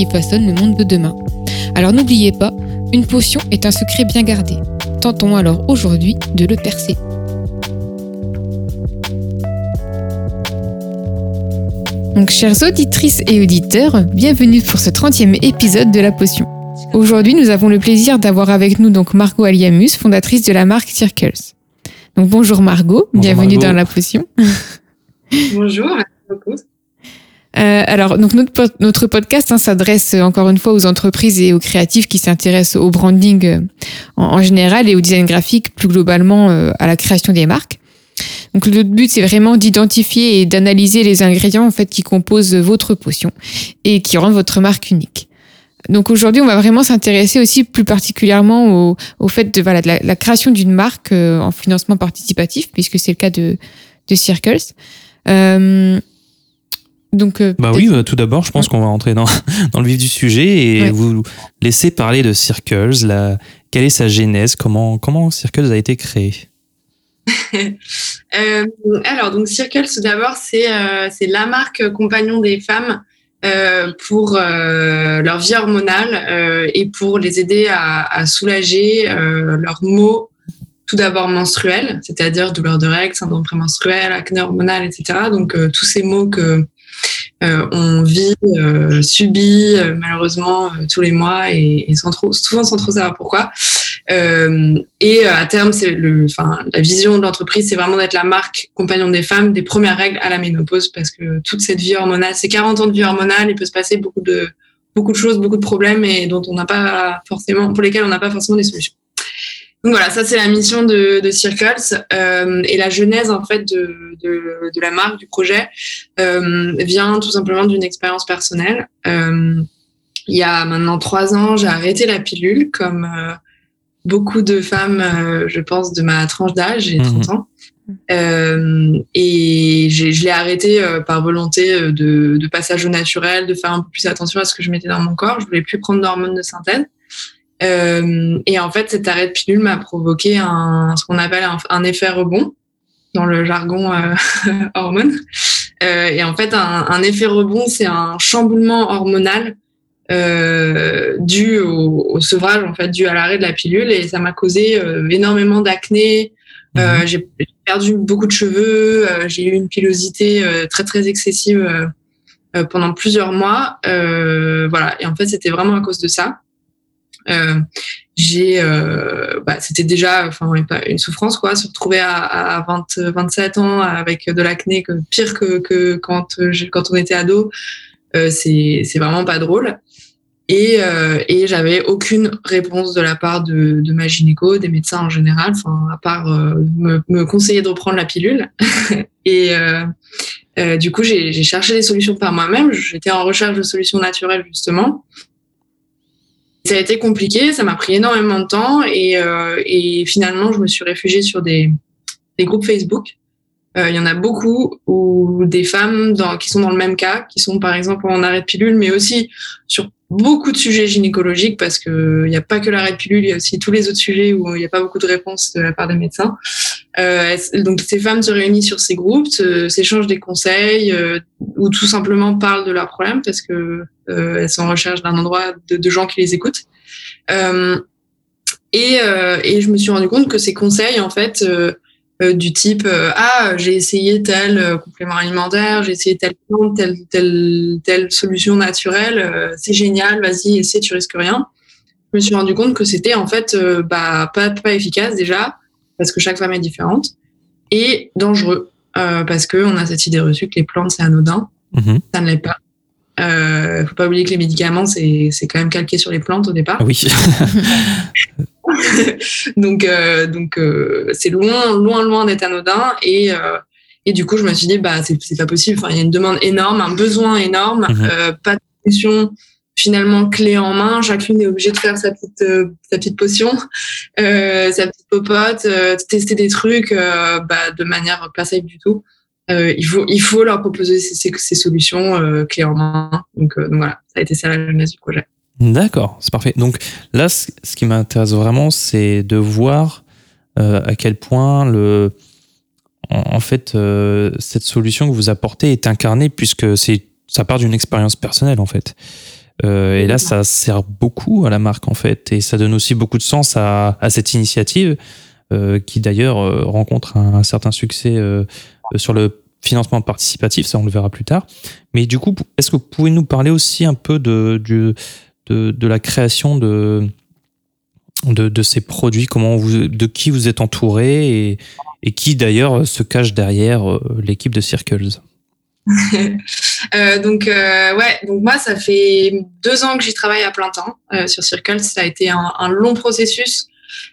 qui façonnent le monde de demain. Alors n'oubliez pas, une potion est un secret bien gardé. Tentons alors aujourd'hui de le percer. Donc chères auditrices et auditeurs, bienvenue pour ce 30e épisode de la potion. Aujourd'hui, nous avons le plaisir d'avoir avec nous donc Margot Aliamus, fondatrice de la marque Circles. Donc bonjour Margot, bienvenue dans la potion. Bonjour, merci beaucoup. Euh, alors, donc notre, notre podcast hein, s'adresse encore une fois aux entreprises et aux créatifs qui s'intéressent au branding euh, en, général et au design graphique plus globalement euh, à la création des marques. Donc le but c'est vraiment d'identifier et d'analyser les ingrédients en fait qui composent votre potion et qui rendent votre marque unique. Donc aujourd'hui, on va vraiment s'intéresser aussi plus particulièrement au, au fait de, voilà, de la, création d'une marque en financement participatif, puisque c'est le cas de, de Circles. Euh, donc, euh, bah oui, bah, tout d'abord, je pense qu'on va entrer dans, dans le vif du sujet et vous laisser parler de Circles. La, quelle est sa genèse Comment, comment Circles a été créé? Euh, Alors, donc Circles, d'abord, c'est euh, c'est la marque compagnon des femmes euh, pour euh, leur vie hormonale et pour les aider à, à soulager leurs maux tout d'abord menstruels, c'est-à-dire douleur de règles, syndrome prémenstruel, acné hormonal, etc. Donc tous ces maux que euh, on vit, euh, subit euh, malheureusement tous les mois et, sans trop, souvent sans trop savoir pourquoi. et à terme, c'est le, enfin, la vision de l'entreprise, c'est vraiment d'être la marque compagnon des femmes des premières règles à la ménopause, parce que toute cette vie hormonale, ces 40 ans de vie hormonale, il peut se passer beaucoup de beaucoup de choses, beaucoup de problèmes et dont on n'a pas forcément, pour lesquels on n'a pas forcément des solutions. Donc voilà, ça c'est la mission de, de Circles euh, et la genèse en fait de, de, de la marque du projet euh, vient tout simplement d'une expérience personnelle. Euh, il y a maintenant trois ans, j'ai arrêté la pilule comme euh, beaucoup de femmes, euh, je pense, de ma tranche d'âge, j'ai 30 mmh. ans. Euh, et je l'ai arrêté par volonté de, de, passage au naturel, de faire un peu plus attention à ce que je mettais dans mon corps. Je voulais plus prendre d'hormones de synthèse. Euh, et en fait, cet arrêt de pilule m'a provoqué un, ce qu'on appelle un, effet rebond dans le jargon euh, hormone. Euh, et en fait, un, un effet rebond, c'est un chamboulement hormonal euh, dû au, au, sevrage, en fait, dû à l'arrêt de la pilule. Et ça m'a causé euh, énormément d'acné. Euh, mhm. j'ai perdu beaucoup de cheveux. j'ai eu une pilosité très très excessive pendant plusieurs mois. voilà. Et en fait, c'était vraiment à cause de ça. Euh, euh, bah, c'était déjà, une souffrance quoi, se retrouver à, à 20, 27 ans avec de l'acné, pire que, quand, on était ado, euh, c'est, vraiment pas drôle. Et, j'avais aucune réponse de la part de, ma gynéco, des médecins en général, à part me, conseiller de reprendre la pilule. et du coup, j'ai cherché des solutions par moi-même. J'étais en recherche de solutions naturelles justement. Ça a été compliqué, ça m'a pris énormément de temps et, euh, et, finalement, je me suis réfugiée sur des, des groupes Facebook. Euh, il y en a beaucoup où des femmes dans, qui sont dans le même cas, qui sont par exemple en arrêt de pilule, mais aussi sur beaucoup de sujets gynécologiques parce que il n'y a pas que l'arrêt de pilule, il y a aussi tous les autres sujets où il n'y a pas beaucoup de réponses de la part des médecins. Euh, donc ces femmes se réunissent sur ces groupes, s'échangent des conseils euh, ou tout simplement parlent de leurs problèmes parce que euh, elles sont en recherche d'un endroit de, de, gens qui les écoutent. Euh, et, euh, et, je me suis rendu compte que ces conseils en fait du type ah j'ai essayé tel complément alimentaire, j'ai essayé telle plante, telle telle telle solution naturelle, c'est génial, vas-y essaie, tu risques rien. Je me suis rendu compte que c'était en fait bah pas pas efficace déjà parce que chaque femme est différente, et dangereux, euh, parce qu'on a cette idée reçue que les plantes, c'est anodin. Mhm. Ça ne l'est pas. Il euh, faut pas oublier que les médicaments, c'est quand même calqué sur les plantes au départ. Oui. donc, euh, donc euh, c'est loin, loin, loin d'être anodin. Et, euh, et du coup, je me suis dit, bah, c'est pas possible. Enfin, il y a une demande énorme, un besoin énorme, mhm. pas de solution finalement clé en main. Chacune est obligée de faire sa petite, sa petite potion, sa petite popote, tester des trucs bah, de manière pas safe du tout. il, faut, il faut leur proposer ces, ces, solutions clés en main. Donc, donc, voilà, ça a été ça la jeunesse du projet. D'accord, c'est parfait. Donc là, ce qui m'intéresse vraiment, c'est de voir euh, à quel point le, en, fait, euh, cette solution que vous apportez est incarnée, puisque c'est, ça part d'une expérience personnelle, en fait. Euh, et là, ça sert beaucoup à la marque, en fait, et ça donne aussi beaucoup de sens à, cette initiative, qui d'ailleurs rencontre un, certain succès sur le financement participatif, ça on le verra plus tard. Mais du coup, est-ce que vous pouvez nous parler aussi un peu de, de, la création de, de, ces produits, comment vous, de qui vous êtes entouré et, qui d'ailleurs se cache derrière euh, l'équipe de Circles euh, donc ouais, donc moi ça fait deux ans que j'y travaille à plein temps sur Circles. Ça a été un long processus.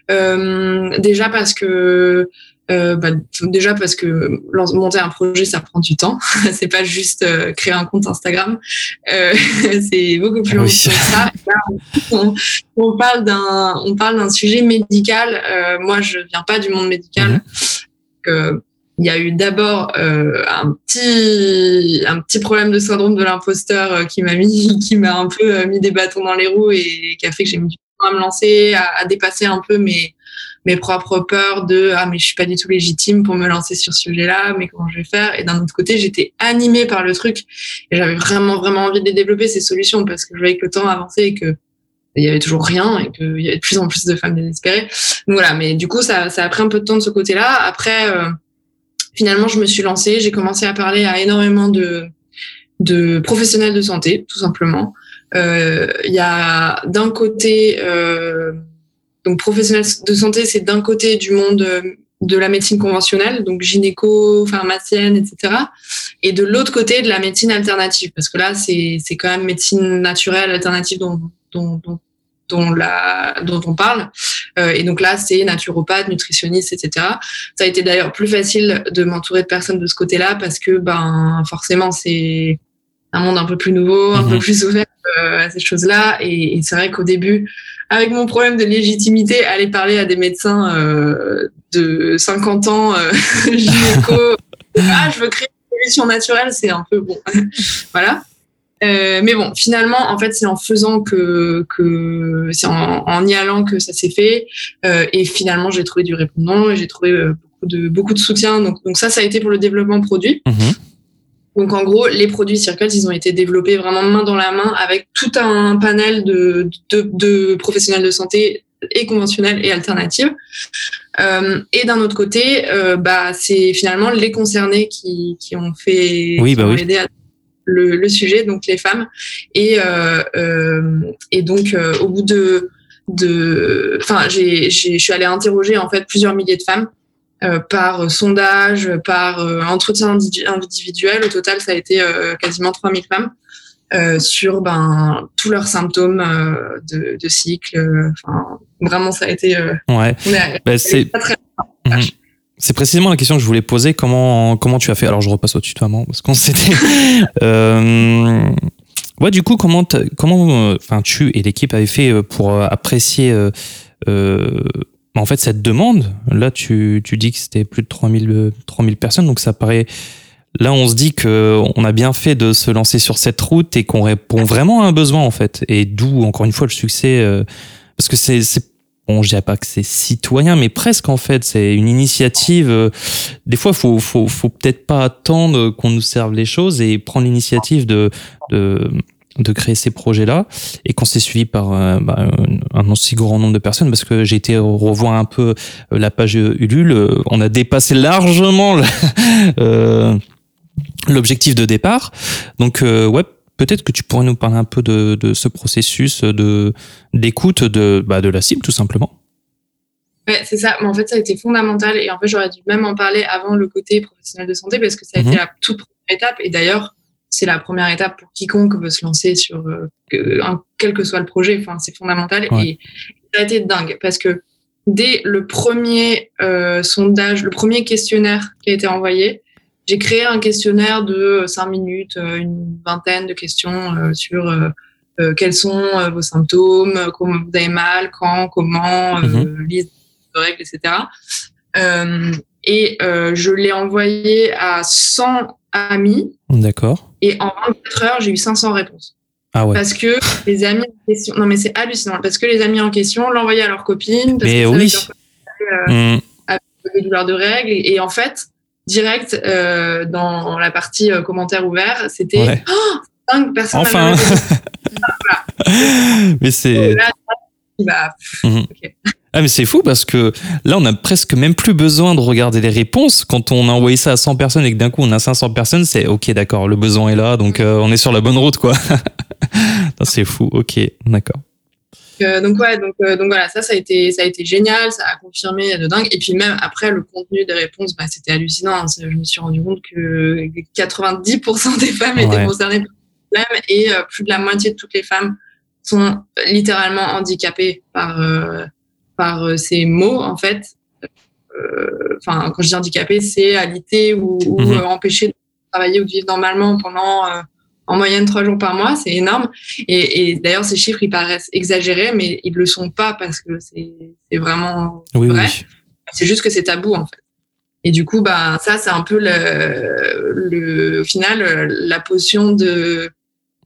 déjà parce que euh, bah, déjà parce que monter un projet ça prend du temps. C'est pas juste euh, créer un compte Instagram. Euh, c'est beaucoup plus ah long que ça. On, parle d'un on parle d'un sujet médical. Euh, moi je viens pas du monde médical. Mhm. il y a eu d'abord un petit un petit problème de syndrome de l'imposteur qui m'a mis qui m'a un peu mis des bâtons dans les roues et qui a fait que j'ai mis du temps à me lancer à, à dépasser un peu mes mes propres peurs de ah mais je suis pas du tout légitime pour me lancer sur ce sujet-là, mais comment je vais faire? Et d'un autre côté, j'étais animée par le truc et j'avais vraiment vraiment envie de développer ces solutions parce que je voyais que le temps avançait et que il y avait toujours rien et qu'il y avait de plus en plus de femmes désespérées. Voilà, mais du coup ça ça a pris un peu de temps de ce côté-là. Après euh, finalement, je me suis lancée, j'ai commencé à parler à énormément de de professionnels de santé, tout simplement. Euh, il y a d'un côté euh, donc professionnel de santé, c'est d'un côté du monde euh, de la médecine conventionnelle, donc gynéco, pharmacienne, etc. Et de l'autre côté, de la médecine alternative, parce que là, c'est quand même médecine naturelle, alternative dont, dont, dont, dont, la, dont on parle. Euh, et donc là, c'est naturopathe, nutritionniste, etc. Ça a été d'ailleurs plus facile de m'entourer de personnes de ce côté-là, parce que ben forcément, c'est un monde un peu plus nouveau, un peu mhm. plus ouvert euh, à ces choses-là. Et, et c'est vrai qu'au début, avec mon problème de légitimité, aller parler à des médecins euh, de 50 ans, euh, gynéco, ah, je veux créer une solution naturelle, c'est un peu bon. voilà. Euh, mais bon, finalement, en fait, c'est en faisant que, c'est en, y allant que ça s'est fait. Et finalement, j'ai trouvé du répondant et j'ai trouvé beaucoup de, beaucoup de soutien. Donc, donc ça, ça a été pour le développement produit. Mhm. Donc en gros, les produits Circles, ils ont été développés vraiment main dans la main avec tout un panel de, de, de professionnels de santé et conventionnels et alternatifs. Euh, et d'un autre côté, euh, bah, c'est finalement les concernés qui, qui ont fait oui, bah oui. aidé à le, le, sujet, donc les femmes. Et, euh, euh et donc au bout de de, enfin, j'ai, je suis allée interroger en fait plusieurs milliers de femmes euh, par sondage, par euh, entretien individuel. Au total, ça a été euh, quasiment 3000 femmes sur ben, tous leurs symptômes de, de, cycle. Enfin, vraiment, ça a été. ouais. Bah, c'est mhm. C'est précisément la question que je voulais poser. Comment comment tu as fait? Alors je repasse au tutoiement parce qu'on s'était. euh, ouais, du coup, comment comment enfin tu et l'équipe avaient fait pour apprécier euh, en fait, cette demande, là, tu, tu dis que c'était plus de 3000, 3000 personnes, donc ça paraît. Là, on se dit que on a bien fait de se lancer sur cette route et qu'on répond vraiment à un besoin, en fait. Et d'où, encore une fois, le succès. Euh, parce que c'est, bon, je dirais pas que c'est citoyen, mais presque, en fait. C'est une initiative. Euh, des fois, faut, faut, faut peut-être pas attendre qu'on nous serve les choses et prendre l'initiative de, de de créer ces projets-là et qu'on s'est suivi par euh, bah, un aussi grand nombre de personnes parce que j'ai été revoir un peu euh, la page Ulule, euh, on a dépassé largement l'objectif de départ. Donc ouais, peut-être que tu pourrais nous parler un peu de, de ce processus de d'écoute de bah, de la cible tout simplement. Ouais, c'est ça. Mais en fait, ça a été fondamental et en fait, j'aurais dû même en parler avant le côté professionnel de santé parce que ça a été mhm. la toute première étape et d'ailleurs c'est la première étape pour quiconque veut se lancer sur euh, quel que soit le projet. Enfin, c'est fondamental et ça a été dingue parce que dès le premier euh, sondage, le premier questionnaire qui a été envoyé, j'ai créé un questionnaire de cinq minutes, euh, une vingtaine de questions sur quels sont vos symptômes, comment vous avez mal, quand, comment, Mhm. liste de règles, etc. Et je l'ai envoyé à 100 amis D'accord. et en 24 heures, j'ai eu 500 réponses. Ah ouais. Parce que les amis en question, non mais c'est hallucinant, parce que les amis en question l'envoyaient à leurs copines, parce Mais qu'ils oui. que leur Hmm. des douleurs de règles. Et, en fait, direct euh, dans la partie euh, commentaires ouverts, c'était Ouais. oh, dingue, personne Enfin. mais c'est. Bah, ok. Ah mais c'est fou parce que là on a presque même plus besoin de regarder les réponses quand on a envoyé ça à 100 personnes et que d'un coup on a 500 personnes c'est ok d'accord le besoin est là donc euh, on est sur la bonne route quoi c'est fou ok d'accord Euh, donc ouais, donc, euh, donc voilà, ça, ça a été, ça a été génial, ça a confirmé de dingue. Et puis même après, le contenu des réponses, bah, c'était hallucinant. hein. Je me suis rendu compte que 90% des femmes étaient Ouais. concernées par le problème et euh, plus de la moitié de toutes les femmes sont littéralement handicapées par euh, par euh, ces mots en fait. Euh, Enfin, quand je dis handicapées, c'est alité ou, ou Mhm. euh, empêcher de travailler ou de vivre normalement pendant euh, en moyenne trois jours par mois, c'est énorme. Et, et d'ailleurs, ces chiffres, ils paraissent exagérés, mais ils le sont pas parce que c'est vraiment oui vrai. oui C'est juste que c'est tabou, en fait. Et du coup, bah, ça, c'est un peu le, le, au final, la potion de,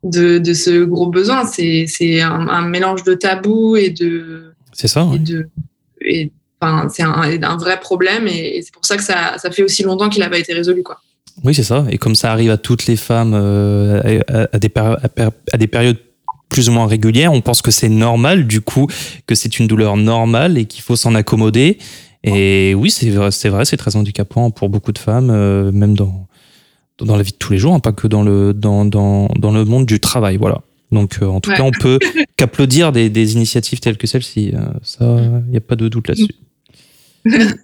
de, de ce gros besoin. C'est, c'est un, un mélange de tabou et de, c'est ça ouais. et de, et, enfin, c'est un, un vrai problème et, et c'est pour ça que ça, ça fait aussi longtemps qu'il n'a pas été résolu, quoi. oui c'est ça et comme ça arrive à toutes les femmes euh, à, à des à des périodes plus ou moins régulières on pense que c'est normal du coup que c'est une douleur normale et qu'il faut s'en accommoder et oui c'est vrai c'est vrai c'est très handicapant pour beaucoup de femmes euh, même dans dans la vie de tous les jours, hein, pas que dans le, dans, dans, dans le monde du travail. Voilà. Donc, euh, en tout Ouais. cas, on peut qu'applaudir des, des initiatives telles que celle-ci. Euh, ça, il n'y a pas de doute là-dessus.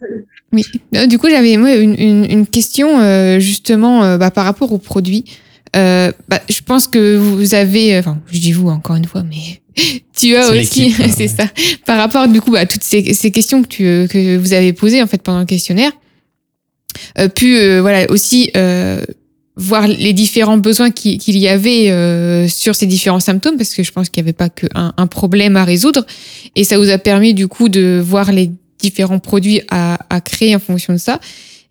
Oui. Euh, Du coup, j'avais moi une, une, une question euh, justement euh, bah, par rapport aux produits. Euh, bah, je pense que vous avez, enfin, je dis vous encore une fois, mais tu as aussi, hein, c'est ouais. ça, par rapport du coup à toutes ces, ces questions que, tu, que vous avez posées en fait pendant le questionnaire, euh, pu euh, voilà aussi euh, voir les différents besoins qui- qu'il y avait euh, sur ces différents symptômes, parce que je pense qu'il n'y avait pas qu'un un problème à résoudre, et ça vous a permis du coup de voir les différents produits à, à créer en fonction de ça.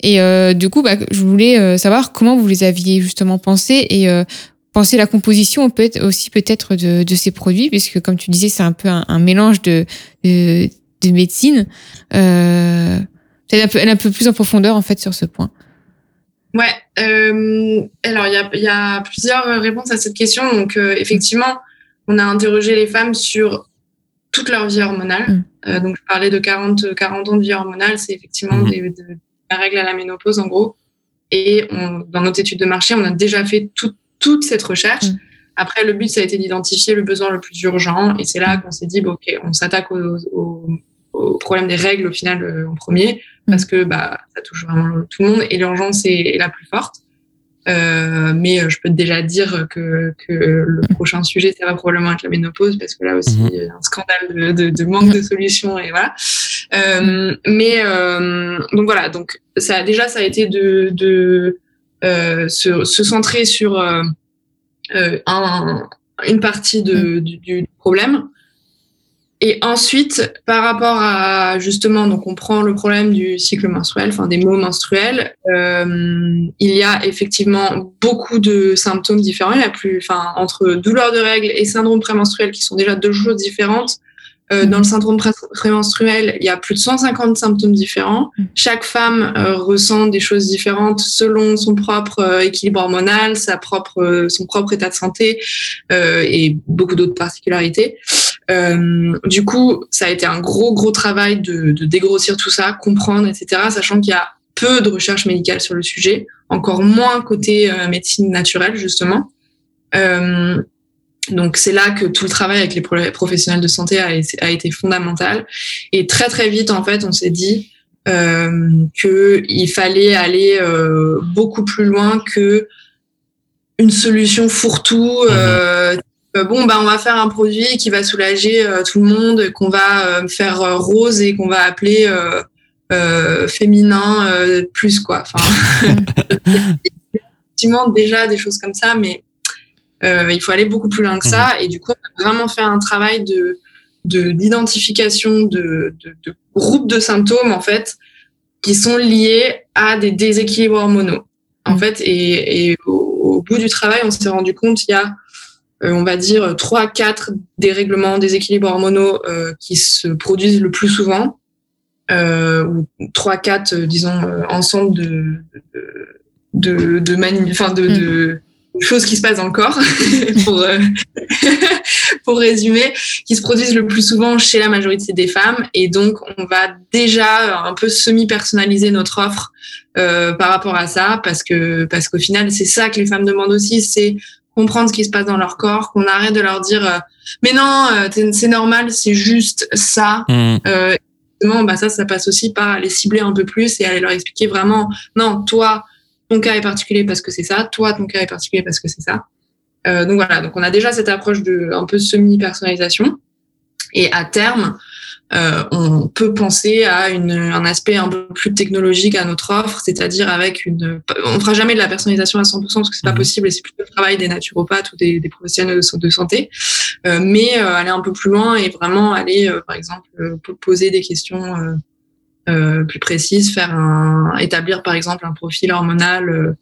Et euh, du coup, bah, je voulais euh, savoir comment vous les aviez justement pensés et euh, penser la composition peut aussi peut-être de, de ces produits, puisque comme tu disais, c'est un peu un, un mélange de, de, de médecine. Euh, Peut-être un peu, un peu plus en profondeur en fait sur ce point. Ouais. euh, alors, il y a, il y a plusieurs réponses à cette question. Donc, euh, effectivement, on a interrogé les femmes sur toute leur vie hormonale. Mm. Euh, donc, je parlais de 40, 40 ans de vie hormonale. C'est effectivement Mhm. des, de, la règle à la ménopause, en gros. Et on, dans notre étude de marché, on a déjà fait tout- toute cette recherche. Mm. Après, le but, ça a été d'identifier le besoin le plus urgent. Et c'est là qu'on s'est dit, bon, OK, on s'attaque au, au, au problème des règles, au final, euh, en premier, parce que bah, ça touche vraiment tout le monde et l'urgence est, est la plus forte. Euh, mais euh, je peux déjà dire que, que le prochain sujet, ça va probablement être la ménopause, parce que là aussi, il y a un scandale de, de, de manque de solutions et voilà. Euh, mais euh, donc voilà, donc ça déjà ça a été de, de euh, se, se centrer sur euh, euh, un, une partie de, du, du problème. Et ensuite, par rapport à justement, donc on prend le problème du cycle menstruel, enfin des maux menstruels, euh, il y a effectivement beaucoup de symptômes différents. Il y a plus, enfin entre douleurs de règles et syndrome prémenstruel qui sont déjà deux choses différentes. Euh, dans le syndrome pré- prémenstruel, il y a plus de 150 symptômes différents. Mm. Chaque femme euh, ressent des choses différentes selon son propre euh, équilibre hormonal, sa propre, euh, son propre état de santé euh, et beaucoup d'autres particularités. Euh, du coup, ça a été un gros, gros travail de, de dégrossir tout ça, comprendre, etc., sachant qu'il y a peu de recherche médicale sur le sujet, encore moins côté euh, médecine naturelle, justement. Euh, donc c'est là que tout le travail avec les pro- professionnels de santé a, a été fondamental. Et très très vite, en fait, on s'est dit euh, qu'il fallait aller euh, beaucoup plus loin que une solution fourre-tout. Euh, euh, bon, bah, on va faire un produit qui va soulager euh, tout le monde, qu'on va euh, faire euh, rose et qu'on va appeler euh, euh, féminin euh, plus, quoi. Enfin, effectivement, déjà des choses comme ça, mais il faut aller beaucoup plus loin que ça. Mmh. Et du coup, on a vraiment fait un travail de d'identification de, de, de, groupes de symptômes en fait qui sont liés à des déséquilibres hormonaux. En mmh. fait, et, et au, bout du travail, on s'est rendu compte il y a euh, on va dire, trois, quatre dérèglements, déséquilibres hormonaux euh, qui se produisent le plus souvent, euh, ou trois, quatre, disons, ensemble de de de, mani de, de, mm. choses qui se passent dans le corps, pour, pour résumer, qui se produisent le plus souvent chez la majorité des femmes. Et donc, on va déjà un peu semi-personnaliser notre offre euh, par rapport à ça, parce que parce qu'au final, c'est ça que les femmes demandent aussi, c'est comprendre ce qui se passe dans leur corps, qu'on arrête de leur dire euh, mais non, euh, c'est normal, c'est juste ça. Mm. Euh, bah ça, ça passe aussi par les cibler un peu plus et aller leur expliquer vraiment non, toi, ton cas est particulier parce que c'est ça, toi, ton cas est particulier parce que c'est ça. Donc voilà, donc on a déjà cette approche de un peu semi personnalisation et à terme, euh, on peut penser à une, un aspect un peu plus technologique à notre offre, c'est-à-dire avec une. On fera jamais de la personnalisation à 100% parce que c'est pas mhm. possible et c'est plutôt le travail des naturopathes ou des, des professionnels de, santé. Euh, mais euh, aller un peu plus loin et vraiment aller, euh, par exemple, euh, poser des questions plus précises, faire un, établir par exemple un profil hormonal.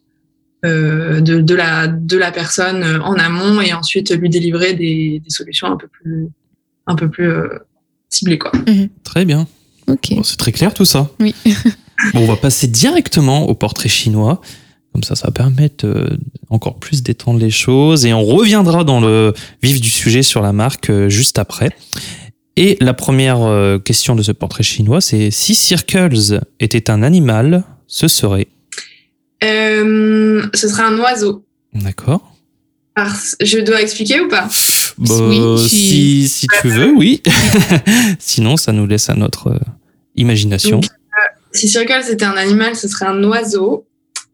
De, de, la de la personne en amont et ensuite lui délivrer des, des solutions un peu plus un peu plus ciblé quoi. Mhm. Très bien. Ok. c'est très clair tout ça. Oui. bon, on va passer directement au portrait chinois. Comme ça, ça va permettre euh, encore plus d'étendre les choses. Et on reviendra dans le vif du sujet sur la marque euh, juste après. Et la première euh, question de ce portrait chinois, c'est si Circles était un animal, ce serait? Ce serait un oiseau. D'accord. Je dois expliquer ou pas? Bah, si... si, tu veux, oui. Sinon, ça nous laisse à notre euh, imagination. Euh, si Circle c'était un animal, ce serait un oiseau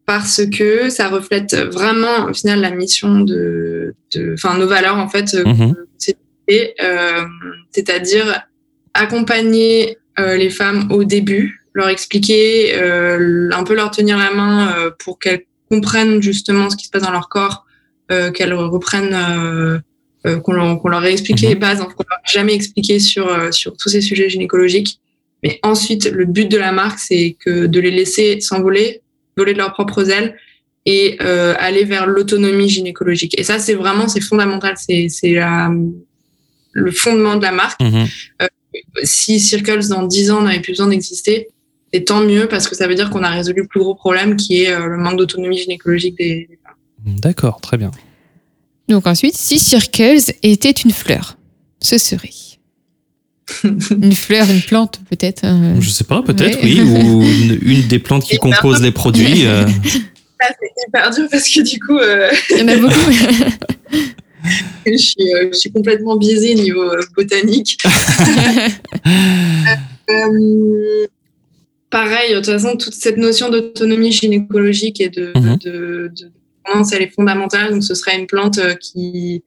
parce que ça reflète vraiment au final la mission de, enfin nos valeurs en fait, euh, mhm. c'est-à-dire accompagner les femmes au début, leur expliquer, un peu leur tenir la main pour qu'elles comprennent justement ce qui se passe dans leur corps, qu'elles reprennent qu'on leur, ait expliqué les mhm. bases, qu'on leur ait jamais expliqué sur, euh, sur tous ces sujets gynécologiques. Mais ensuite, le but de la marque, c'est que de les laisser s'envoler, voler de leurs propres ailes et euh, aller vers l'autonomie gynécologique. Et ça, c'est vraiment, c'est fondamental. C'est le fondement de la marque. Mhm. Euh, si Circles dans 10 ans n'avait plus besoin d'exister, c'est tant mieux parce que ça veut dire qu'on a résolu le plus gros problème qui est le manque d'autonomie gynécologique des, des femmes. D'accord, très bien. Donc ensuite, si Circles était une fleur, ce serait une fleur, une plante peut-être. Euh... Je sais pas, peut-être oui, ou une, des plantes qui composent les produits. Euh... c'est hyper dur parce que du coup, euh... il y en a beaucoup. je, suis, euh, je, suis, complètement biaisée niveau euh, botanique. pareil, de toute façon, toute cette notion d'autonomie gynécologique et de, mm -hmm. de, de elle est fondamentale. Donc, ce serait une plante euh, qui,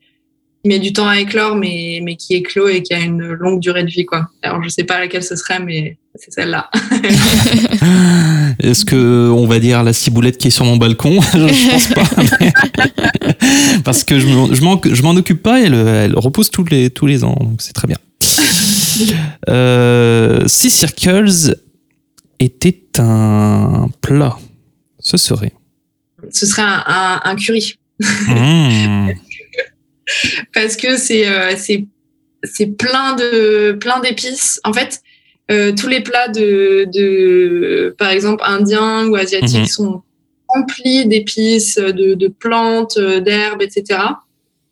met du temps à éclore, mais, mais qui éclot et qui a une longue durée de vie, quoi. Alors, je sais pas laquelle ce serait, mais c'est celle-là. Est-ce que, on va dire, la ciboulette qui est sur mon balcon? je pense pas. Parce que je m'en, je m'en occupe pas, elle, elle repousse tous les, tous les ans. Donc, c'est très bien. Euh, si Circles était un plat, ce serait ce serait un, un, curry. Mmh. Parce que c'est euh, c'est c'est plein de plein d'épices. En fait, euh, tous les plats de, de par exemple indiens ou asiatiques mmh. sont remplis d'épices, de, de, plantes, d'herbes, etc.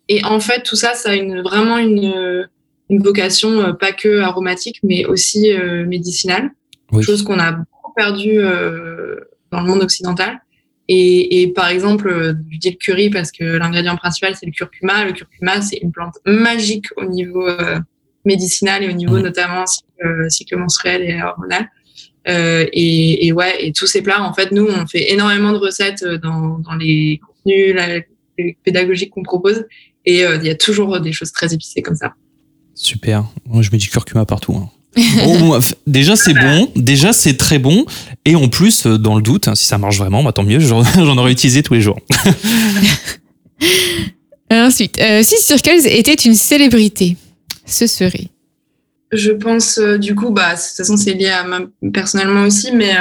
Et en fait, tout ça, ça a une, vraiment une, une vocation euh, pas que aromatique, mais aussi euh, médicinale. Oui. Chose qu'on a beaucoup perdu euh, dans le monde occidental. Et, et, par exemple, euh, je dis le curry parce que l'ingrédient principal, c'est le curcuma. Le curcuma, c'est une plante magique au niveau euh, médicinal et au niveau mmh. notamment cycle, euh, cycle, menstruel et hormonal. Euh, et, et, ouais, et tous ces plats, en fait, nous, on fait énormément de recettes dans, dans les contenus la, les pédagogiques qu'on propose. Et il y a toujours des choses très épicées comme ça. Super. Moi, je mets du curcuma partout. Hein. Oh, déjà c'est bon, déjà c'est très bon, et en plus euh, dans le doute, hein, si ça marche vraiment, bah, tant mieux, j'en aurais utilisé tous les jours. Ensuite, si Circles était une célébrité, ce serait. Je pense, du coup, bah, de toute façon, c'est lié à moi personnellement aussi, mais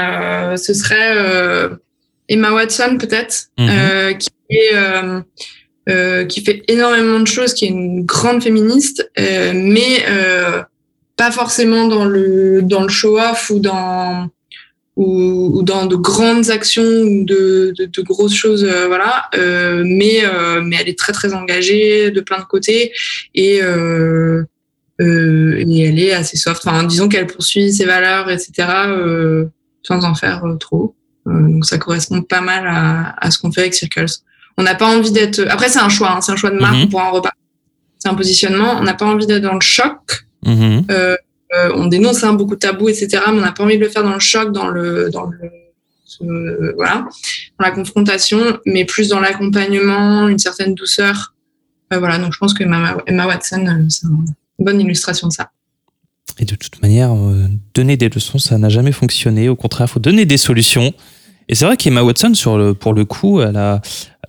ce serait Emma Watson, peut-être, mhm. qui est euh, qui fait énormément de choses, qui est une grande féministe, euh, mais euh, pas forcément dans le dans le show-off ou dans ou, ou, dans de grandes actions ou de, de, de grosses choses, euh, voilà. Euh, mais mais elle est très très engagée de plein de côtés et et elle est assez soft. Enfin, disons qu'elle poursuit ses valeurs, etc. sans en faire trop. donc ça correspond pas mal à, à ce qu'on fait avec Circles. On n'a pas envie d'être. Après, c'est un choix, hein, c'est un choix de marque mhm. pour un repas. C'est un positionnement. On n'a pas envie d'être dans le choc. Mhm. Euh, euh, on dénonce hein, beaucoup de tabous, etc. Mais on n'a pas envie de le faire dans le choc, dans le, dans le, voilà, dans la confrontation, mais plus dans l'accompagnement, une certaine douceur. Euh, voilà. Donc, je pense que Emma, Watson, c'est une bonne illustration de ça. Et de toute manière, donner des leçons, ça n'a jamais fonctionné. Au contraire, il faut donner des solutions. Et c'est vrai qu'Emma Watson, sur le, pour le coup, elle a,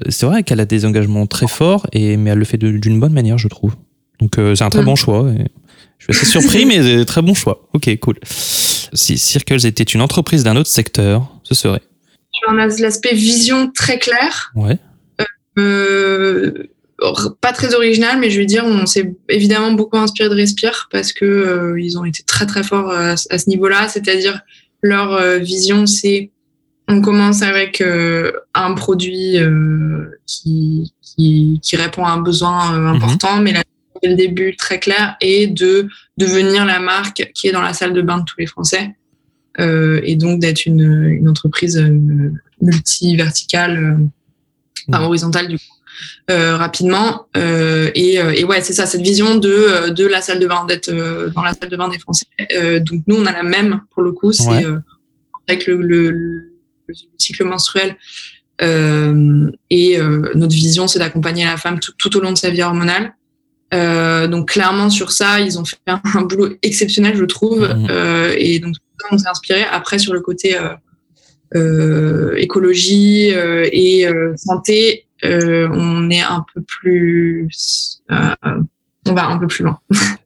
c'est vrai qu'elle a des engagements très forts, et, mais elle le fait d'une bonne manière, je trouve. Donc euh, c'est un très bon choix. Je suis assez surpris, mais très bon choix. Ok, cool. Si Circles était une entreprise d'un autre secteur, ce serait On a l'aspect vision très clair. Ouais. Euh, pas très original, mais je veux dire, on s'est évidemment beaucoup inspiré de Respire parce que euh, ils ont été très très forts à, à ce niveau-là. C'est-à-dire leur vision, c'est on commence avec euh, un produit euh, qui, qui, qui, répond à un besoin euh, mhm. important, mais la, le début très clair est de devenir la marque qui est dans la salle de bain de tous les Français. et donc d'être une, une, entreprise multi-verticale, enfin, horizontale du coup. Euh, rapidement et, et, ouais c'est ça cette vision de de la salle de bain d'être dans la salle de bain des Français donc nous on a la même pour le coup c'est avec le, le, le cycle menstruel. Euh, et euh, notre vision, c'est d'accompagner la femme tout, au long de sa vie hormonale. Euh, donc clairement sur ça, ils ont fait un, boulot exceptionnel, je trouve. Mmh. et donc on s'est inspiré. Après sur le côté écologie et santé, on est un peu plus, on va un peu plus loin.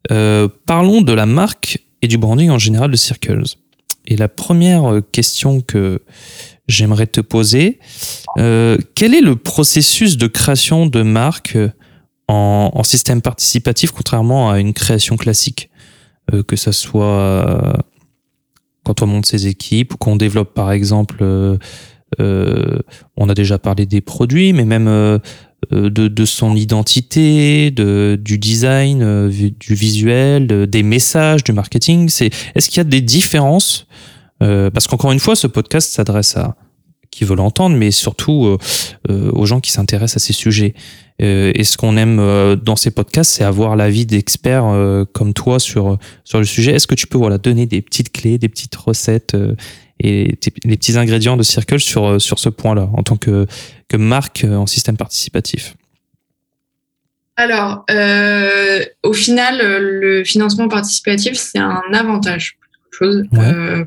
parlons de la marque et du branding en général de Circles. Et la première question que j'aimerais te poser. Euh, quel est le processus de création de marque en, en système participatif, contrairement à une création classique euh, Que ça soit euh, quand on monte ses équipes qu'on développe, par exemple, euh, euh, on a déjà parlé des produits, mais même de, de, son identité, de, du design, du visuel, des messages, du marketing. C'est, est-ce qu'il y a des différences? Euh, parce qu'encore une fois, ce podcast s'adresse à qui veulent entendre, mais surtout euh, aux gens qui s'intéressent à ces sujets. Et ce qu'on aime dans ces podcasts, c'est avoir l'avis d'experts comme toi sur sur le sujet. Est-ce que tu peux voilà donner des petites clés, des petites recettes et des petits ingrédients de Circle sur sur ce point-là en tant que que marque en système participatif? Alors, euh, au final, le financement participatif, c'est un avantage chose. Euh,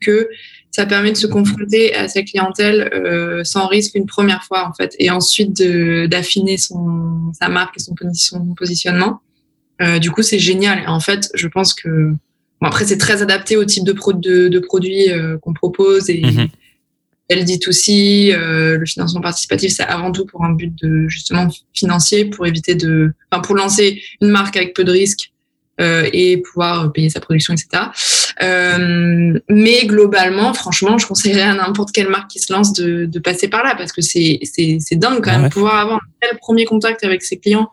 que ça permet de se confronter à sa clientèle euh, sans risque une première fois en fait, et ensuite d'affiner son sa marque et son, son positionnement. Euh, du coup, c'est génial. en fait, je pense que bon, après c'est très adapté au type de, pro de, de produits euh, qu'on propose et mm-hmm. Elle dit aussi, euh, le financement participatif, c'est avant tout pour un but de justement financier, pour éviter de, enfin pour lancer une marque avec peu de risques euh, et pouvoir payer sa production, etc. Euh, mais globalement, franchement, je conseillerais à n'importe quelle marque qui se lance de, de passer par là parce que c'est c'est c'est dingue quand même pouvoir avoir un tel premier contact avec ses clients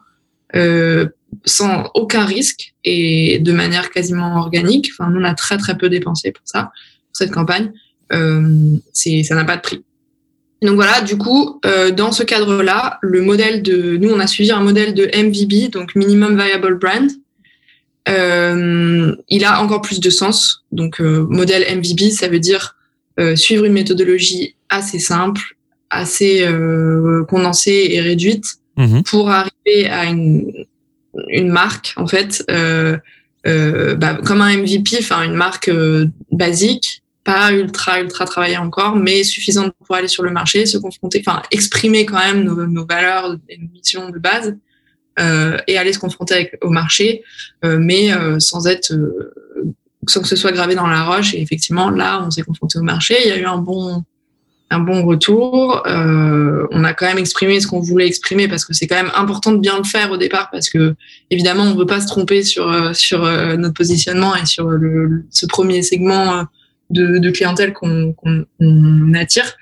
euh, sans aucun risque et de manière quasiment organique. Enfin, nous on a très très peu dépensé pour ça, pour cette campagne. Euh, c'est ça n'a pas de prix. Donc voilà, du coup, euh, dans ce cadre-là, le modèle de, nous, on a suivi un modèle de MVB, donc Minimum Viable Brand, euh, il a encore plus de sens. Donc, euh, modèle MVB, ça veut dire euh, suivre une méthodologie assez simple, assez euh, condensée et réduite mhm. pour arriver à une, une marque, en fait, euh, bah, comme un MVP, enfin une marque basique, pas ultra ultra travaillée encore, mais suffisante pour aller sur le marché, se confronter, enfin exprimer quand même nos, nos valeurs et nos missions de base et aller se confronter avec, au marché, mais sans être sans que ce soit gravé dans la roche. Et effectivement, là, on s'est confronté au marché. Il y a eu un bon, un bon retour. Euh, on a quand même exprimé ce qu'on voulait exprimer parce que c'est quand même important de bien le faire au départ parce que évidemment, on veut pas se tromper sur euh, sur euh, notre positionnement et sur le, ce premier segment de, de clientèle qu'on qu'on attire.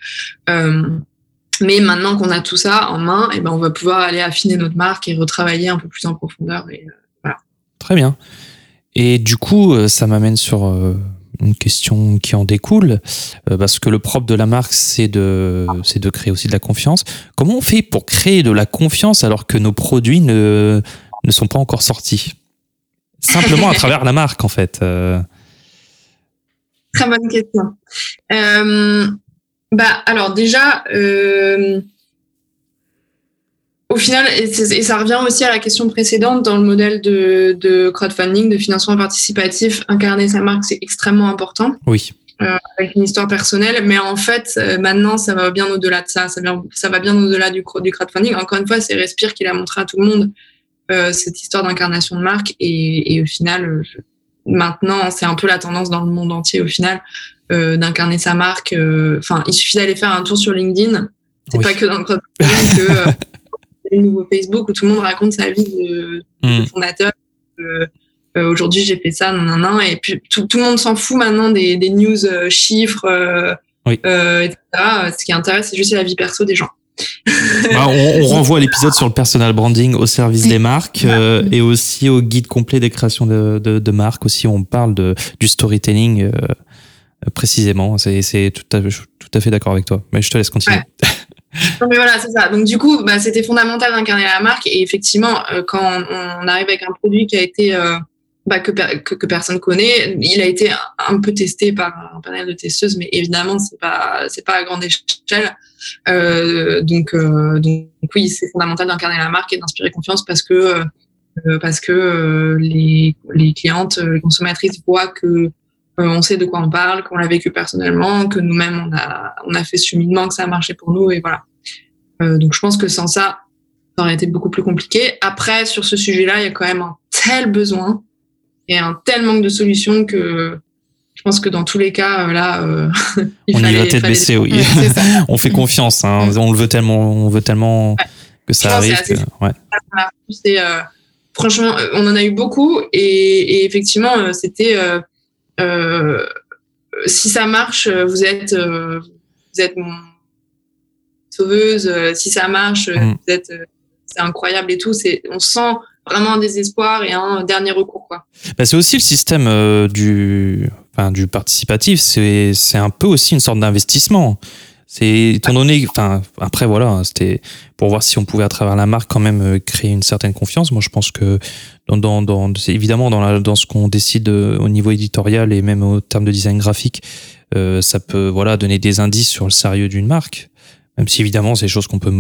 Euh, mais maintenant qu'on a tout ça en main, et eh ben on va pouvoir aller affiner notre marque et retravailler un peu plus en profondeur. Et, voilà. Très bien. Et du coup, euh, ça m'amène sur euh, une question qui en découle, euh, parce que le propre de la marque, c'est de, c'est de créer aussi de la confiance. Comment on fait pour créer de la confiance alors que nos produits ne, ne sont pas encore sortis? Simplement à travers la marque, en fait. Très bonne question. Euh, bah, alors déjà, euh, au final, et, ça revient aussi à la question précédente, dans le modèle de, de crowdfunding, de financement participatif, incarner sa marque, c'est extrêmement important. Oui. Euh, avec une histoire personnelle, mais en fait, euh, maintenant, ça va bien au-delà de ça. Ça, ça va bien au-delà du, du crowdfunding. Encore une fois, c'est Respire qui l'a montré à tout le monde, euh, cette histoire d'incarnation de marque. Et, et au final, maintenant, c'est un peu la tendance dans le monde entier, au final, euh, d'incarner sa marque. Enfin, il suffit d'aller faire un tour sur LinkedIn. C'est pas que dans le que le nouveau Facebook où tout le monde raconte sa vie de, mm. fondateur. Euh, Aujourd'hui, j'ai fait ça, non, non, non. Et puis, tout, tout le monde s'en fout maintenant des, des news euh, chiffres, euh, oui. euh, etc. Ce qui intéresse, c'est juste la vie perso des gens. Bah, on, on, renvoie l'épisode sur le personal branding au service des marques euh, et aussi au guide complet des créations de, de, de marques. Aussi, on parle de, du storytelling euh, précisément. C'est tout à, tout à fait d'accord avec toi. Mais je te laisse continuer. Non mais voilà, c'est ça. Donc du coup, bah, c'était fondamental d'incarner la marque et effectivement, euh, quand on, arrive avec un produit qui a été euh, bah, que, que, que, personne connaît, il a été un peu testé par un panel de testeuses, mais évidemment c'est pas pas à grande échelle. Euh, donc, oui, c'est fondamental d'incarner la marque et d'inspirer confiance parce que parce que les les clientes, les consommatrices voient que on sait de quoi on parle, qu'on l'a vécu personnellement, que nous-mêmes on a, on a fait ce cheminement, que ça a marché pour nous et voilà. Euh, donc je pense que sans ça, ça aurait été beaucoup plus compliqué. Après, sur ce sujet-là, il y a quand même un tel besoin et un tel manque de solutions que je pense que dans tous les cas, euh, là, euh, il on fallait, y va tête baissée, oui. on fait confiance, hein. on le veut tellement, on veut tellement ouais. que ça arrive. Que, ouais. euh, franchement, on en a eu beaucoup et, et effectivement, c'était si ça marche, vous êtes, euh, vous êtes mon sauveuse. Si ça marche, mm. vous êtes, c'est incroyable et tout. C'est, on sent vraiment un désespoir et un dernier recours quoi. Bah, c'est aussi le système euh, du enfin du participatif, c'est c'est un peu aussi une sorte d'investissement. C'est étant donné, enfin après voilà, c'était pour voir si on pouvait à travers la marque quand même euh, créer une certaine confiance. Moi, je pense que dans, dans, dans c'est évidemment dans, la, dans ce qu'on décide euh, au niveau éditorial et même au terme de design graphique, euh, ça peut voilà donner des indices sur le sérieux d'une marque. Même si évidemment c'est des choses qu'on peut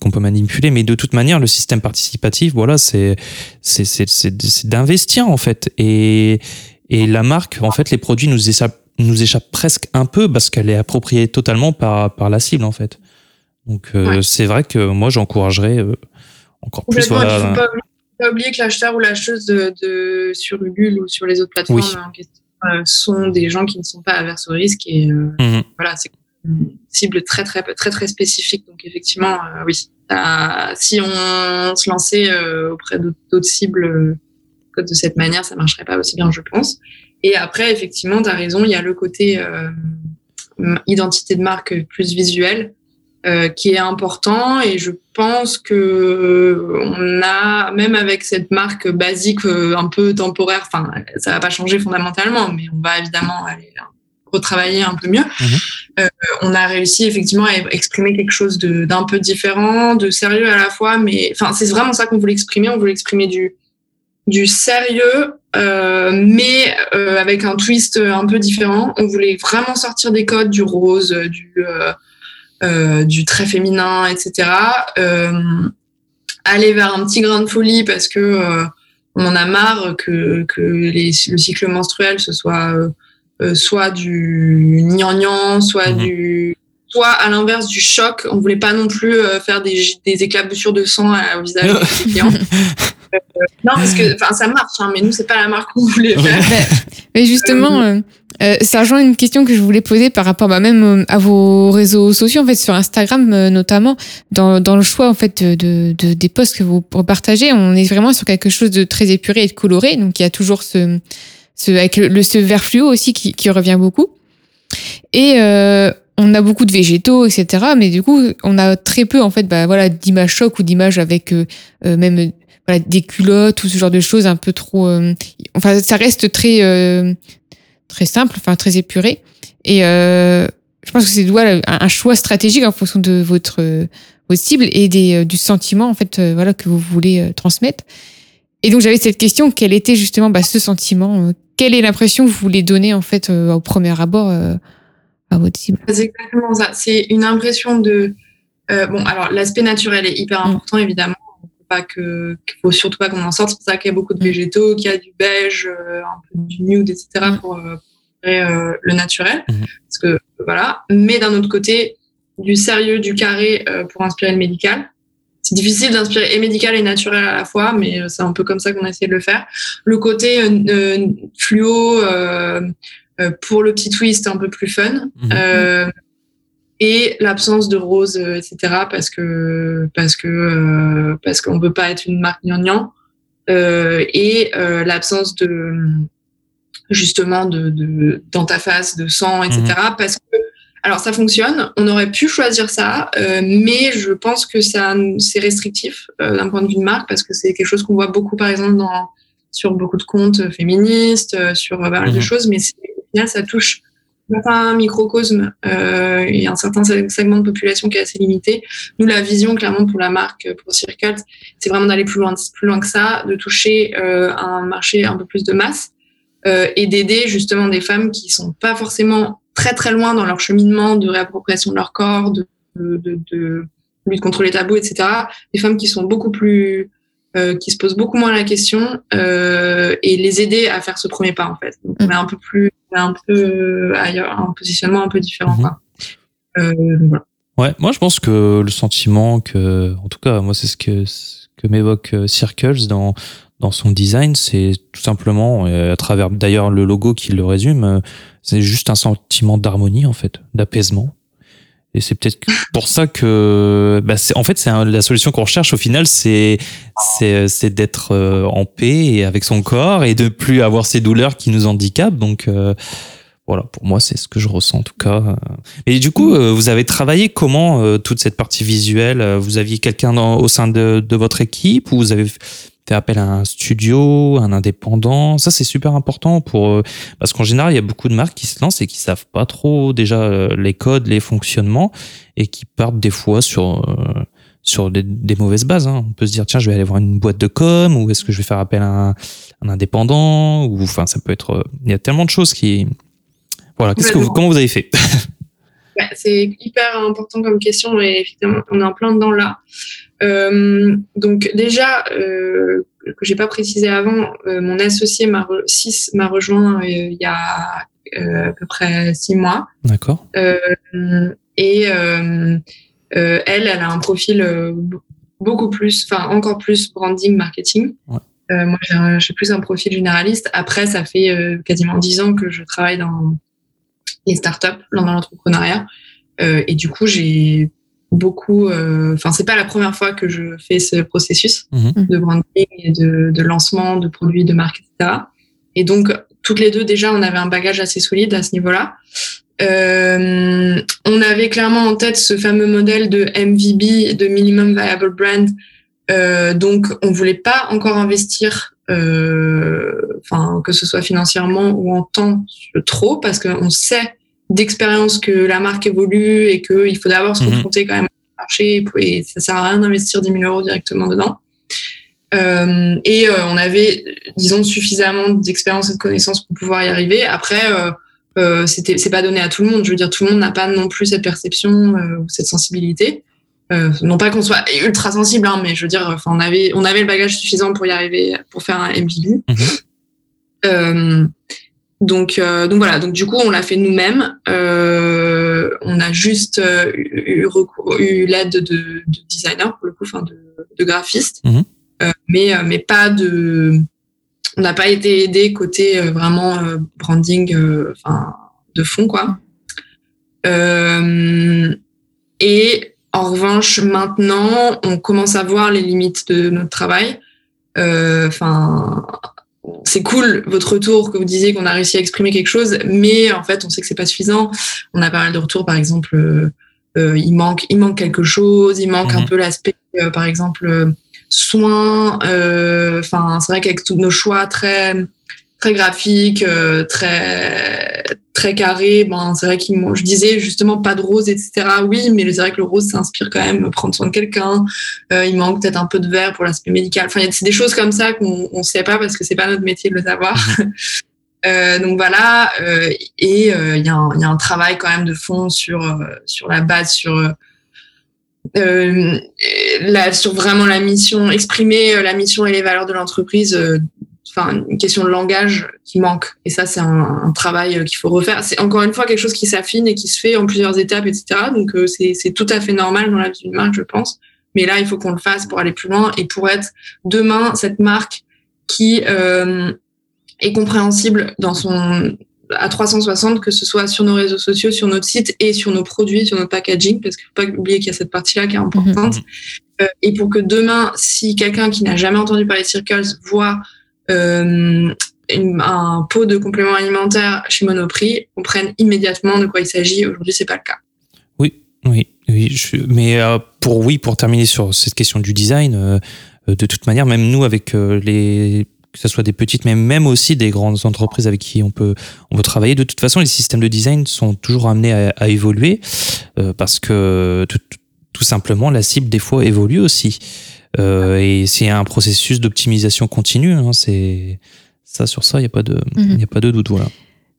qu'on peut manipuler, mais de toute manière le système participatif, voilà, c'est c'est c'est d'investir en fait et et la marque, en fait, les produits nous échappent nous échappe presque un peu parce qu'elle est appropriée totalement par, par la cible en fait. Donc euh, ouais. c'est vrai que moi j'encouragerais euh, encore plus. Voilà, pas, oublier que l'acheteur ou l'acheteuse de, de, sur Ulule ou sur les autres plateformes oui. en question, euh, sont des gens qui ne sont pas averses au risque et mm -hmm. voilà c'est une cible très très très très spécifique. Donc effectivement oui, si on se lançait auprès d'autres cibles de cette manière, ça marcherait pas aussi bien, je pense. Et après, effectivement, tu as raison, il y a le côté euh, identité de marque plus visuelle euh, qui est important. Et je pense que on a, même avec cette marque basique euh, un peu temporaire, enfin, ça va pas changer fondamentalement, mais on va évidemment aller retravailler un peu mieux. Mmh. Euh, on a réussi effectivement à exprimer quelque chose d'un peu différent, de sérieux à la fois, mais enfin, c'est vraiment ça qu'on voulait exprimer. On voulait exprimer du du sérieux, euh, mais euh, avec un twist un peu différent. On voulait vraiment sortir des codes du rose, du, euh, euh du très féminin, etc. Euh, aller vers un petit grain de folie parce que euh, on en a marre que, que les, le cycle menstruel ce soit soit du gnangnan, soit mmh. du soit à l'inverse du choc, on voulait pas non plus faire des, des éclaboussures de sang au visage des clients. Non, parce que ça marche, hein, mais nous, c'est pas la marque qu'on voulait faire. mais justement, euh, euh, ça rejoint une question que je voulais poser par rapport bah, même euh, à vos réseaux sociaux, en fait, sur Instagram notamment, dans, dans le choix en fait de, de, des posts que vous partagez, on est vraiment sur quelque chose de très épuré et de coloré. Donc, il y a toujours ce, ce avec le, ce vert fluo aussi qui, qui revient beaucoup. Et on a beaucoup de végétaux, etc. Mais du coup, on a très peu en fait, bah, voilà, d'images choc ou d'images avec même voilà, des culottes ou ce genre de choses un peu trop. Euh, enfin, ça reste très euh, très simple, enfin très épuré. Et euh, je pense que c'est voilà, un choix stratégique en fonction de votre votre cible et des du sentiment en fait voilà que vous voulez transmettre. Et donc j'avais cette question quel était justement bah, ce sentiment Quelle est l'impression que vous voulez donner en fait au premier abord à votre cible? C'est exactement ça. C'est une impression de bon alors l'aspect naturel est hyper mm. important évidemment que qu'il faut surtout pas qu'on en sorte. C'est pour ça qu'il y a beaucoup de mm. végétaux, qu'il y a du beige, euh, un peu du nude, etc. Mm. pour, euh, euh, le naturel. Mm-hmm. Parce que voilà. Mais d'un autre côté, du sérieux, du carré pour inspirer le médical. C'est difficile d'inspirer et médical et naturel à la fois, mais c'est un peu comme ça qu'on a essayé de le faire. Le côté fluo pour le petit twist un peu plus fun. Mm-hmm et l'absence de rose, euh, etc. Parce que parce que euh, parce qu'on veut pas être une marque gnangnan euh, et euh, l'absence de justement de, de dans ta face de sang, etc. Mhm. Parce que alors ça fonctionne, on aurait pu choisir ça, mais je pense que ça c'est restrictif d'un point de vue de marque parce que c'est quelque chose qu'on voit beaucoup par exemple dans sur beaucoup de comptes féministes, sur pas mal de mhm. choses, mais au final ça touche un microcosme euh, et un certain segment de population qui est assez limité. Nous, la vision, clairement, pour la marque, pour Circle, c'est vraiment d'aller plus loin, plus loin que ça, de toucher euh, un marché un peu plus de masse euh, et d'aider justement des femmes qui sont pas forcément très très loin dans leur cheminement de réappropriation de leur corps, de, de, de lutte contre les tabous, etc. Des femmes qui sont beaucoup plus euh, qui se posent beaucoup moins la question euh, et les aider à faire ce premier pas en fait. Donc on est un peu plus, un peu ailleurs, un positionnement un peu différent. Mhm. Euh, voilà. Ouais, moi je pense que le sentiment que, en tout cas, moi c'est ce que que m'évoque Circles dans dans son design, c'est tout simplement, à travers d'ailleurs le logo qui le résume, c'est juste un sentiment d'harmonie en fait, d'apaisement et c'est peut-être pour ça que, bah en fait, c'est la solution qu'on recherche au final, c'est c'est, d'être euh, en paix avec son corps et de plus avoir ces douleurs qui nous handicapent. Donc euh, voilà, pour moi, c'est ce que je ressens en tout cas. Et du coup, euh, vous avez travaillé comment toute cette partie visuelle? Vous aviez quelqu'un au sein de, de votre équipe ou vous avez fait appel à un studio, un indépendant. Ça, c'est super important pour euh, parce qu'en général, il y a beaucoup de marques qui se lancent et qui savent pas trop déjà euh, les codes, les fonctionnements et qui partent des fois sur euh, des, mauvaises bases. Hein. On peut se dire tiens, je vais aller voir une boîte de com ou est-ce que je vais faire appel à un, indépendant ou ça peut être. Il y a tellement de choses qui voilà. Qu'est-ce que vous, comment vous avez fait? C'est hyper important comme question et effectivement, on est en plein dedans là. Euh, donc déjà, euh, que j'ai pas précisé avant, euh, mon associé m'a m'a rejoint euh, il y a euh, à peu près six mois. D'accord. et elle, elle a un profil beaucoup plus, enfin encore plus branding, marketing. Ouais. moi, j'ai plus un profil généraliste. Après, ça fait quasiment dix ans que je travaille dans les startups, dans l'entrepreneuriat. et du coup, j'ai beaucoup. Euh, enfin, c'est pas la première fois que je fais ce processus mhm. de branding et de, de, lancement de produits, de marques, etc. Et donc, toutes les deux déjà, on avait un bagage assez solide à ce niveau-là. Euh, on avait clairement en tête ce fameux modèle de MVB, de Minimum Viable Brand. Euh, donc, on voulait pas encore investir, euh, enfin que ce soit financièrement ou en temps trop, parce qu'on sait d'expérience que la marque évolue et qu'il faut d'abord se mhm. confronter quand même au marché et ça sert à rien d'investir 10 000 euros directement dedans. Euh, et euh, on avait, disons, suffisamment d'expérience et de connaissances pour pouvoir y arriver. Après, euh, euh, c'était, c'est pas donné à tout le monde. Je veux dire, tout le monde n'a pas non plus cette perception ou cette sensibilité. Non pas qu'on soit ultra sensible, hein, mais je veux dire, enfin, on avait, on avait le bagage suffisant pour y arriver, pour faire un. Mhm. Donc, euh, donc voilà. Donc du coup, on l'a fait nous-mêmes. Euh, on a juste eu, eu l'aide de, de designers pour le coup, enfin de, de graphistes, Mhm. Euh, mais mais pas de, on n'a pas été aidé côté vraiment branding, enfin de fond quoi. et en revanche, maintenant, on commence à voir les limites de notre travail. Enfin, c'est cool votre retour que vous disiez qu'on a réussi à exprimer quelque chose, mais en fait, on sait que c'est pas suffisant. On a pas mal de retours, par exemple, euh, euh, il manque, il manque quelque chose, il manque Mhm. un peu l'aspect, euh, par exemple, euh, soin. Enfin, c'est vrai qu'avec tous nos choix très très graphiques, euh, très très carrés, ben c'est vrai qu'il je disais justement pas de rose, etc. Oui, mais c'est vrai que le rose, ça inspire quand même prendre soin de quelqu'un. Euh, il manque peut-être un peu de vert pour l'aspect médical. Enfin, c'est des choses comme ça qu'on on sait pas parce que c'est pas notre métier de le savoir. Euh, donc voilà, et il y, a un- il y a un travail quand même de fond sur sur la base, sur euh, la, sur vraiment la mission, exprimer la mission et les valeurs de l'entreprise. euh, Enfin, une question de langage qui manque. Et ça, c'est un, un travail euh, qu'il faut refaire. C'est encore une fois quelque chose qui s'affine et qui se fait en plusieurs étapes, etc. Donc euh, c'est tout à fait normal dans la vie d'une marque, je pense. Mais là, il faut qu'on le fasse pour aller plus loin et pour être demain cette marque qui euh, est compréhensible dans son à 360, que ce soit sur nos réseaux sociaux, sur notre site et sur nos produits, sur notre packaging, parce qu'il faut pas oublier qu'il y a cette partie-là qui est importante. Euh, et pour que demain, si quelqu'un qui n'a jamais entendu parler de Circles voit un pot de compléments alimentaires chez Monoprix, comprenne immédiatement de quoi il s'agit. Aujourd'hui, c'est pas le cas. Oui, oui, mais euh, pour oui, pour terminer sur cette question du design, euh, euh, de toute manière, même nous avec euh, les que ce soit des petites, mais même aussi des grandes entreprises avec qui on peut on travailler. De toute façon, les systèmes de design sont toujours amenés à, évoluer euh, parce que tout simplement la cible des fois évolue aussi. Euh, et c'est un processus d'optimisation continue. Hein, c'est ça sur ça, il y a pas de il y a pas de doute. Voilà.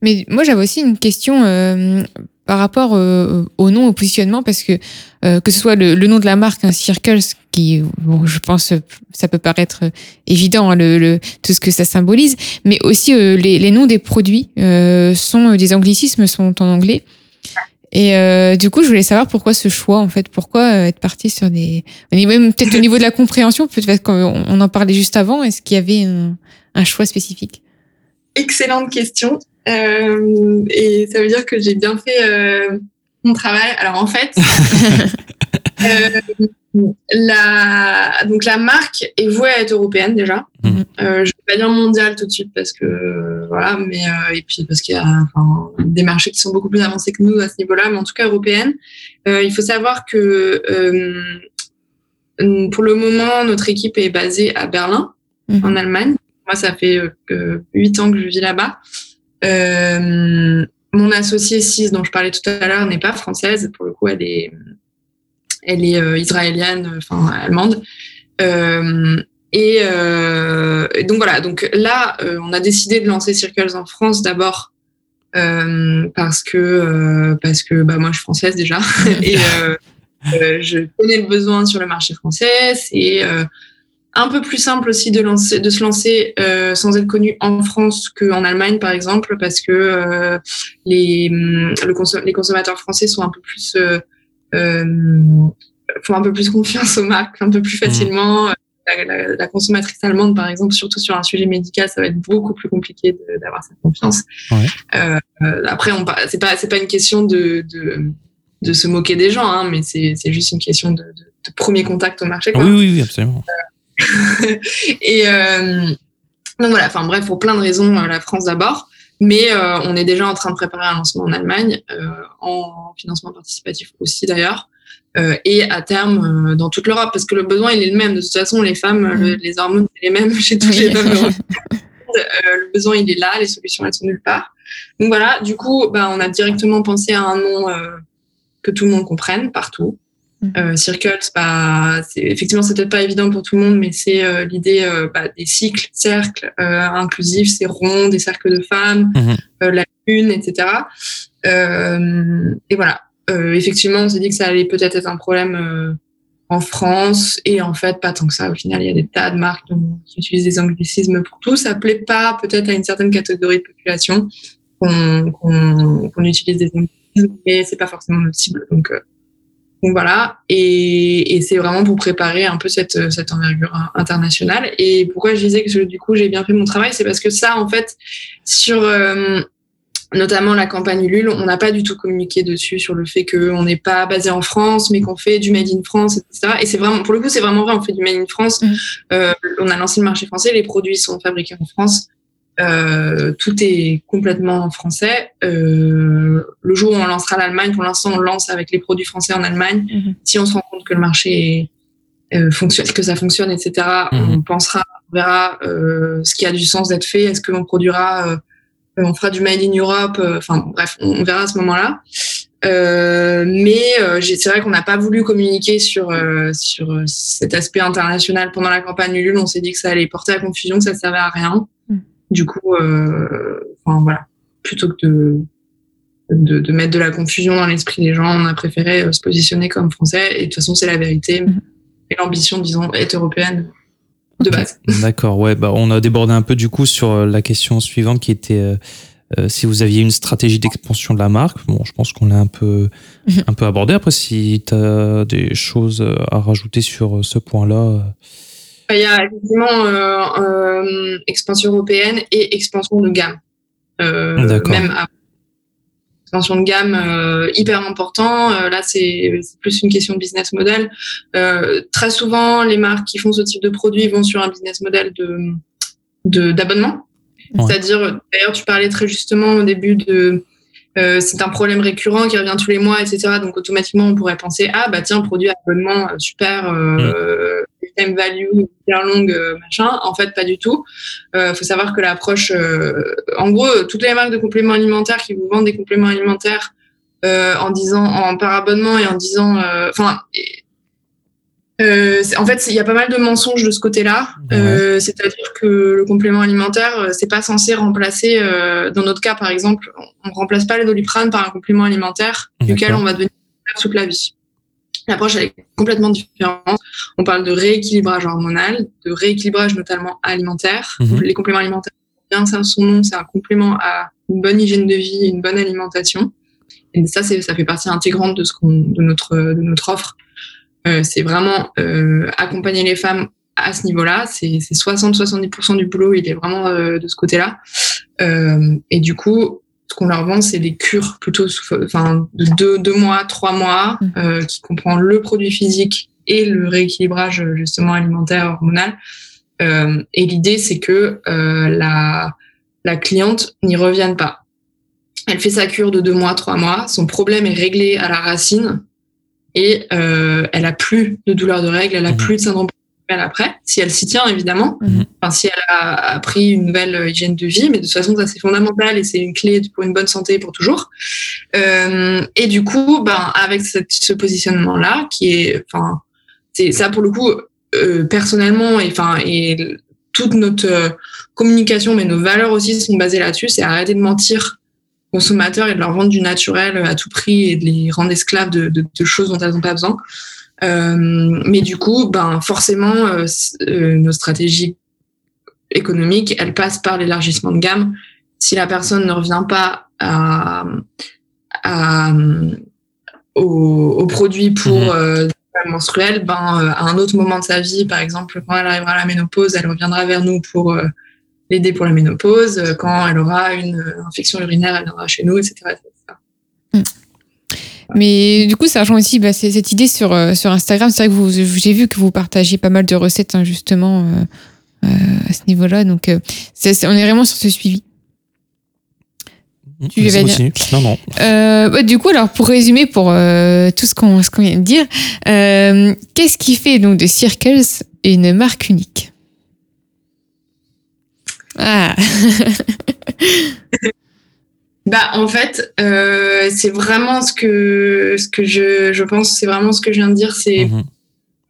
Mais moi, j'avais aussi une question euh, par rapport euh, au nom, au positionnement, parce que euh, que ce soit le, le nom de la marque, un Circles, qui, bon, je pense, ça peut paraître évident, hein, le, le, tout ce que ça symbolise, mais aussi euh, les, les noms des produits euh, sont des anglicismes, sont en anglais. Et euh, du coup, je voulais savoir pourquoi ce choix, en fait, pourquoi euh, être parti sur des, même peut-être au niveau de la compréhension, peut-être qu'on on en parlait juste avant, est-ce qu'il y avait un, un choix spécifique? Excellente question. Euh, et ça veut dire que j'ai bien fait euh, mon travail. Alors en fait, euh, la, donc la marque est vouée à être européenne déjà. Mhm. Euh, je vais pas dire mondiale tout de suite parce que euh, voilà, mais euh, et puis parce qu'il y a enfin, des marchés qui sont beaucoup plus avancés que nous à ce niveau-là, mais en tout cas européenne. Euh, il faut savoir que euh, pour le moment, notre équipe est basée à Berlin, Mhm. en Allemagne. Moi, ça fait euh, huit ans que je vis là-bas. Euh, mon associée 6 dont je parlais tout à l'heure n'est pas française. Pour le coup, elle est, elle est euh, israélienne, enfin allemande. Euh, et, euh, et donc voilà. Donc là, euh, on a décidé de lancer Circles en France d'abord euh, parce que euh, parce que bah moi je suis française déjà et euh, euh, je connais le besoin sur le marché français. C'est euh, un peu plus simple aussi de, lancer, de se lancer euh, sans être connu en France qu'en Allemagne, par exemple, parce que euh, les, hum, le consom- les consommateurs français sont un peu plus euh, euh, font un peu plus confiance aux marques, un peu plus facilement. La, la- la consommatrice allemande, par exemple, surtout sur un sujet médical, ça va être beaucoup plus compliqué d'avoir cette confiance. Ouais. Euh, euh, après, c'est pas c'est pas une question de, de de se moquer des gens, hein, mais c'est juste une question de, de, de premier contact au marché. Quoi. Oui, oui, oui, absolument. Et euh, donc voilà, enfin bref, pour plein de raisons, euh, la France d'abord. Mais euh, on est déjà en train de préparer un lancement en Allemagne, euh, en financement participatif aussi d'ailleurs, euh, et à terme euh, dans toute l'Europe, parce que le besoin il est le même. De toute façon, les femmes, le- les hormones, c'est les mêmes chez toutes les femmes européennes. Euh, le besoin il est là, les solutions elles sont nulle part. Donc voilà, du coup, bah, on a directement pensé à un nom euh, que tout le monde comprenne partout. Euh, Circles, bah, c'est, effectivement, c'est peut-être pas évident pour tout le monde, mais c'est euh, l'idée euh, bah, des cycles, cercles euh, inclusifs, c'est rond, des cercles de femmes, Mhm. euh, la lune, etc. Euh, et voilà. Euh, effectivement, on s'est dit que ça allait peut-être être un problème euh, en France, et en fait, pas tant que ça. Au final, il y a des tas de marques qui utilisent des anglicismes pour tout. Ça plaît pas peut-être à une certaine catégorie de population qu'on, qu'on, qu'on utilise des anglicismes mais c'est pas forcément notre cible. Donc, donc voilà, et, et c'est vraiment pour préparer un peu cette, cette envergure internationale. Et pourquoi je disais que du coup j'ai bien fait mon travail, c'est parce que ça, en fait, sur euh, notamment la campagne Ulule, on n'a pas du tout communiqué dessus sur le fait qu'on n'est pas basé en France, mais qu'on fait du Made in France, etc. Et c'est vraiment, pour le coup, c'est vraiment vrai, on fait du Made in France. Mmh. Euh, on a lancé le marché français, les produits sont fabriqués en France. Euh, tout est complètement français. Euh, le jour où on lancera l'Allemagne, pour l'instant, on lance avec les produits français en Allemagne. Mhm. Si on se rend compte que le marché euh, fonctionne, que ça fonctionne, etc., mhm. on pensera, on verra euh, ce qui a du sens d'être fait. Est-ce que l'on produira, euh, on fera du made in Europe. Enfin bref, on, verra à ce moment-là. mais c'est vrai qu'on n'a pas voulu communiquer sur sur cet aspect international pendant la campagne Ulule. On s'est dit que ça allait porter à confusion, que ça servait à rien. Du coup, euh, enfin, voilà, plutôt que de, de, de, mettre de la confusion dans l'esprit des gens, on a préféré euh, se positionner comme français. Et de toute façon, c'est la vérité. Mhm. Et l'ambition, disons, est européenne de base. D'accord, ouais. Bah, on a débordé un peu du coup sur euh, la question suivante qui était euh, euh, si vous aviez une stratégie d'expansion de la marque. Bon, je pense qu'on l'a un peu, mhm. un peu abordé. Après, si tu as des choses à rajouter sur ce point-là. Il y a effectivement euh, euh, expansion européenne et expansion de gamme. Euh, même expansion de gamme hyper important. Là, c'est plus une question de business model. très souvent, les marques qui font ce type de produit vont sur un business model de d'abonnement. C'est-à-dire, d'ailleurs, tu parlais très justement au début de euh, c'est un problème récurrent qui revient tous les mois, etc. Donc automatiquement, on pourrait penser ah bah tiens, produit abonnement super, euh, mm. Time value hyper longue, euh, machin. En fait, pas du tout. Euh, faut savoir que l'approche, en gros, toutes les marques de compléments alimentaires qui vous vendent des compléments alimentaires en disant en par abonnement et en disant, enfin euh, en fait, il y a pas mal de mensonges de ce côté-là. Euh, C'est-à-dire que le complément alimentaire, euh, c'est pas censé remplacer. Euh, dans notre cas, par exemple, on, remplace pas le doliprane par un complément alimentaire duquel on va devenir toute la vie. L'approche est complètement différente. On parle de rééquilibrage hormonal, de rééquilibrage notamment alimentaire. Mhm. Les compléments alimentaires, bien ça son nom, c'est un complément à une bonne hygiène de vie, une bonne alimentation. Et ça, ça fait partie intégrante de ce qu'on, de notre, de notre offre. Euh, c'est vraiment euh, accompagner les femmes à ce niveau-là. C'est 60-70% du boulot, il est vraiment euh, de ce côté-là. et du coup, ce qu'on leur vend, c'est des cures plutôt, enfin, de deux, deux, mois, trois mois, mmh. qui comprend le produit physique et le rééquilibrage justement alimentaire hormonal. et l'idée, c'est que la, la cliente n'y revienne pas. Elle fait sa cure de deux mois, trois mois, son problème est réglé à la racine, et euh, elle a plus de douleur de règles, elle a mhm. plus de syndrome après, si elle s'y tient évidemment, mhm. enfin, si elle a appris une nouvelle hygiène de vie, mais de toute façon ça c'est fondamental et c'est une clé pour une bonne santé pour toujours. Euh, et du coup, ben avec cette, ce positionnement là, qui est, enfin, c'est ça pour le coup euh, personnellement et enfin et toute notre euh, communication, mais nos valeurs aussi sont basées là-dessus, c'est arrêter de mentir consommateurs et de leur vendre du naturel à tout prix et de les rendre esclaves de, de, de choses dont elles n'ont pas besoin. Euh, mais du coup, ben forcément, euh, euh, nos stratégies économiques, elles passent par l'élargissement de gamme. Si la personne ne revient pas à, à au, au, produit pour mmh. euh, menstruel, ben à un autre moment de sa vie, par exemple quand elle arrivera à la ménopause, elle reviendra vers nous pour l'aider pour la ménopause. Quand elle aura une infection urinaire, elle viendra chez nous, etc. Mais du coup, ça rejoint aussi bah, cette idée sur, euh, sur Instagram. C'est vrai que j'ai vu que vous partagez pas mal de recettes, hein, justement, à ce niveau-là. Donc, on est vraiment sur ce suivi. Tu veux dire Non, non. Bah, du coup, alors pour résumer, pour tout ce qu'on qu'on vient de dire, qu'est-ce qui fait donc de Circles une marque unique? Ah. bah en fait, euh, c'est vraiment ce que ce que je, je pense, c'est vraiment ce que je viens de dire, c'est mhm.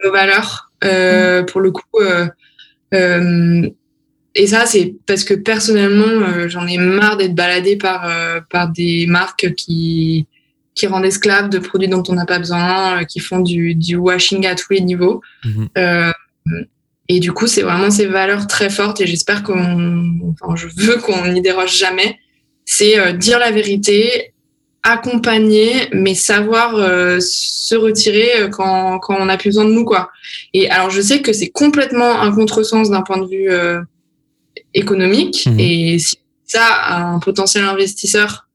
nos valeurs. Euh, mhm. Pour le coup, euh, euh, et ça c'est parce que personnellement, euh, j'en ai marre d'être baladée par par des marques qui qui rendent esclaves de produits dont on n'a pas besoin, qui font du, du washing à tous les niveaux. Mhm. Et du coup, c'est vraiment ces valeurs très fortes et j'espère qu'on, enfin, je veux qu'on n'y déroge jamais. C'est euh, dire la vérité, accompagner, mais savoir euh, se retirer euh, quand, quand on n'a plus besoin de nous, quoi. Et alors, je sais que c'est complètement un contresens d'un point de vue euh, économique. Mhm. Et si ça, un potentiel investisseur,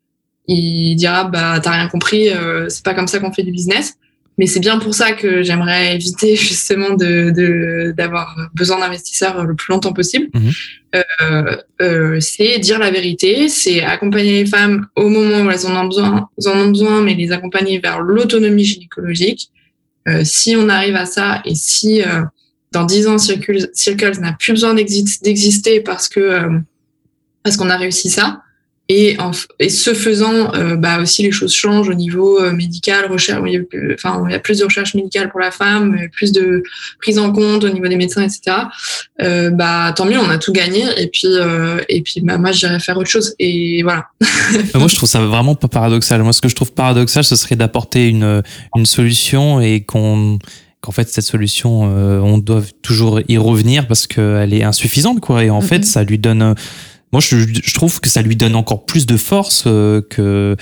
il dira, bah, t'as rien compris, euh, c'est pas comme ça qu'on fait du business. Mais c'est bien pour ça que j'aimerais éviter justement de de- d'avoir besoin d'investisseurs le plus longtemps possible. Mhm. Euh, euh, c'est dire la vérité, c'est accompagner les femmes au moment où elles en ont besoin, en ont besoin, mais les accompagner vers l'autonomie gynécologique. Euh, si on arrive à ça et si euh, dans 10 ans Circles, Circles n'a plus besoin d'exi- d'exister parce que euh, parce qu'on a réussi ça, et, en, et ce faisant, euh, bah aussi les choses changent au niveau euh, médical, recherche. Il y, a, plus- enfin, il y a plus de recherche médicale pour la femme, plus de prise en compte au niveau des médecins, etc. Euh, bah tant mieux, on a tout gagné. Et puis euh, et puis bah, moi j'irais faire autre chose. Et voilà. Moi, je trouve ça vraiment pas paradoxal. Moi, ce que je trouve paradoxal, ce serait d'apporter une, une solution et qu'on qu'en fait cette solution on doit toujours y revenir parce qu'elle est insuffisante quoi et en Mhm. fait ça lui donne moi je, je trouve que ça lui donne encore plus de force euh, que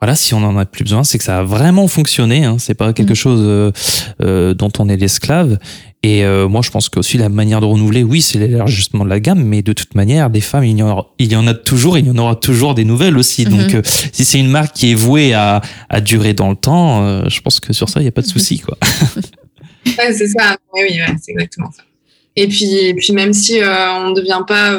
voilà si on en a plus besoin c'est que ça a vraiment fonctionné hein, c'est pas quelque Mhm. chose euh, euh, dont on est l'esclave et euh, moi je pense que aussi la manière de renouveler oui c'est l'élargissement de la gamme mais de toute manière des femmes il y en aura, il y en a toujours et il y en aura toujours des nouvelles aussi Mhm. donc euh, si c'est une marque qui est vouée à, à durer dans le temps euh, je pense que sur ça il y a pas de souci quoi Ouais, c'est ça. Oui, oui, ouais, c'est exactement ça. Et puis, et puis même si euh, on ne devient pas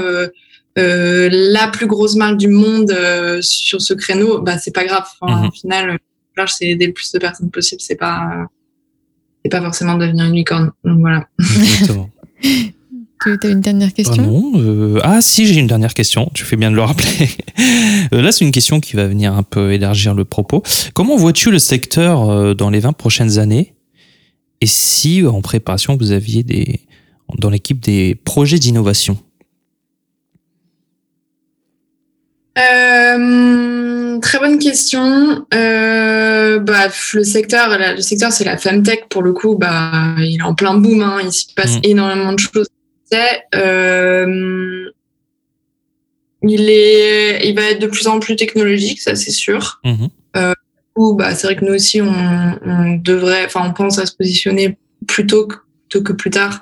euh, euh, la plus grosse marque du monde euh, sur ce créneau, bah c'est pas grave. Enfin, Mhm. Au final, euh, là, c'est aider le plus de personnes possible. C'est pas, c'est pas forcément devenir une licorne. Donc voilà. Exactement. Tu as une dernière Ah question? non, euh, ah si, j'ai une dernière question. Tu fais bien de le rappeler. Euh, Là, c'est une question qui va venir un peu élargir le propos. Comment vois-tu le secteur euh, dans les 20 prochaines années? Et si, en préparation, vous aviez des, dans l'équipe des projets d'innovation? Euh, très bonne question. Euh, bah, le secteur, le secteur, c'est la femtech pour le coup. Bah, il est en plein boom. Hein, il s'y passe Mm. énormément de choses. Euh, il est, il va être de plus en plus technologique, ça c'est sûr. Mhm. Ou bah, c'est vrai que nous aussi, on, on devrait, enfin, on pense à se positionner plus tôt que, tôt que plus tard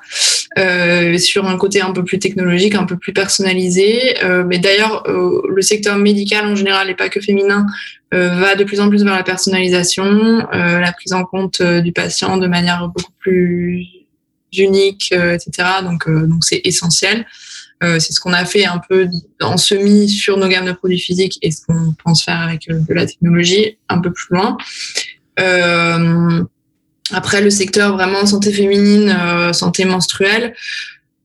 euh, sur un côté un peu plus technologique, un peu plus personnalisé. Euh, mais d'ailleurs, euh, le secteur médical en général, et pas que féminin, euh, va de plus en plus vers la personnalisation, la prise en compte du patient de manière beaucoup plus unique, etc. Donc, donc c'est essentiel. Euh, c'est ce qu'on a fait un peu en semi sur nos gammes de produits physiques et ce qu'on pense faire avec de la technologie un peu plus loin. Euh, après, le secteur vraiment santé féminine, euh, santé menstruelle,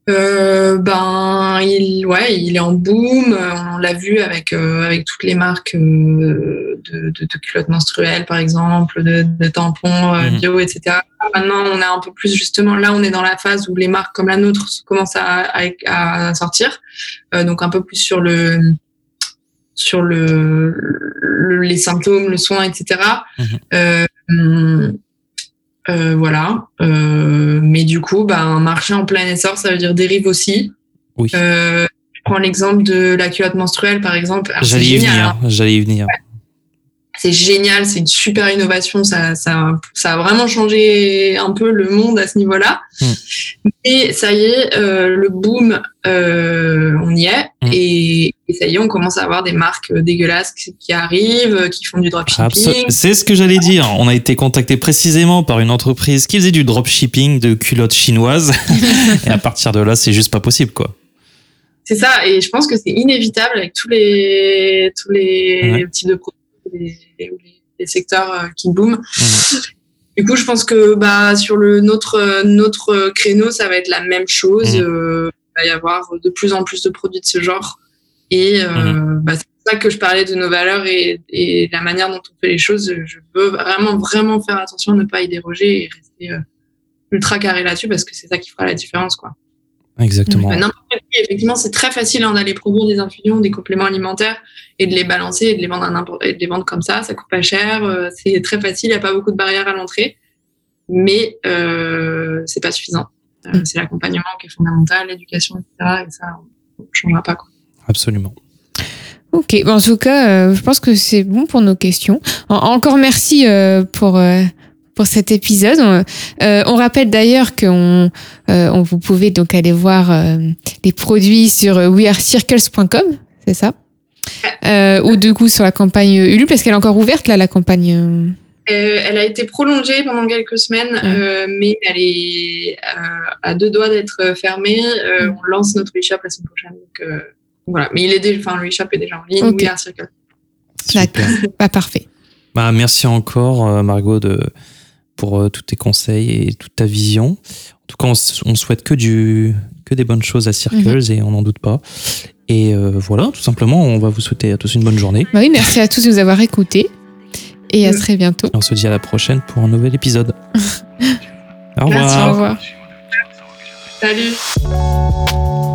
euh, ben il, ouais, il est en boom. On l'a vu avec euh, avec toutes les marques euh, de, de, de culottes menstruelles, par exemple, de, de tampons euh, Mhm. bio, etc. Maintenant, on est un peu plus justement là, on est dans la phase où les marques comme la nôtre commencent à, à, à sortir, Euh, donc un peu plus sur le sur le, le- les symptômes, le soin, etc. Euh, voilà. Euh, mais du coup, bah, un marché en plein essor, ça veut dire dérive aussi. Oui. Euh, je prends l'exemple de la culotte menstruelle, par exemple. Alors, c'est J'allais y venir. J'allais y venir. C'est génial, c'est une super innovation, ça, ça, ça a vraiment changé un peu le monde à ce niveau-là. Mm. Et ça y est, euh, le boom, euh, on y est, Mm. et, et ça y est, on commence à avoir des marques dégueulasses qui, arrivent, qui font du dropshipping. C'est ce que j'allais dire. On a été contacté précisément par une entreprise qui faisait du dropshipping de culottes chinoises. et à partir de là, c'est juste pas possible, quoi. C'est ça, et je pense que c'est inévitable avec tous les tous les Ouais. types de produits, les, les, secteurs euh, qui booment. Mhm. Du coup, je pense que bah sur le notre notre créneau, ça va être la même chose. Mhm. Euh, il va y avoir de plus en plus de produits de ce genre, et euh, Mhm. bah, c'est pour ça que je parlais de nos valeurs et, et la manière dont on fait les choses. Je veux vraiment vraiment faire attention à ne pas y déroger et rester euh, ultra carré là-dessus parce que c'est ça qui fera la différence, quoi. Exactement. Euh, N'importe qui, effectivement, c'est très facile hein, d'aller produire des infusions, des compléments alimentaires et de les balancer et de les vendre, à n'importe- et de les vendre comme ça. Ça coûte pas cher, euh, c'est très facile, il n'y a pas beaucoup de barrières à l'entrée, mais euh, c'est pas suffisant. Euh, c'est l'accompagnement qui est fondamental, l'éducation, etc. Et ça, on ne changera pas. Quoi. Absolument. Ok, en tout cas, je pense que c'est bon pour nos questions. encore merci pour pour cet épisode. on rappelle d'ailleurs qu'on on, vous pouvez donc aller voir les produits sur wearecircles.com, c'est ça? Euh, Ou du coup sur la campagne Ulu, parce qu'elle est encore ouverte là, la campagne euh, elle a été prolongée pendant quelques semaines, euh, mais elle est à deux doigts d'être fermée. On lance notre e-shop la semaine prochaine. Donc, voilà. Mais il est déjà, enfin, le e-shop est déjà en ligne. Okay. Oui, circle. D'accord. Bah, parfait. Bah, merci encore, Margot, de, pour tous tes conseils et toute ta vision. En tout cas, on, souhaite que, du, que des bonnes choses à Circles mhm. et on n'en doute pas. Et voilà, tout simplement, on va vous souhaiter à tous une bonne journée. Bah oui, merci à tous de nous avoir écoutés. Et à très bientôt. on se dit à la prochaine pour un nouvel épisode. au revoir. Merci, au revoir. Salut.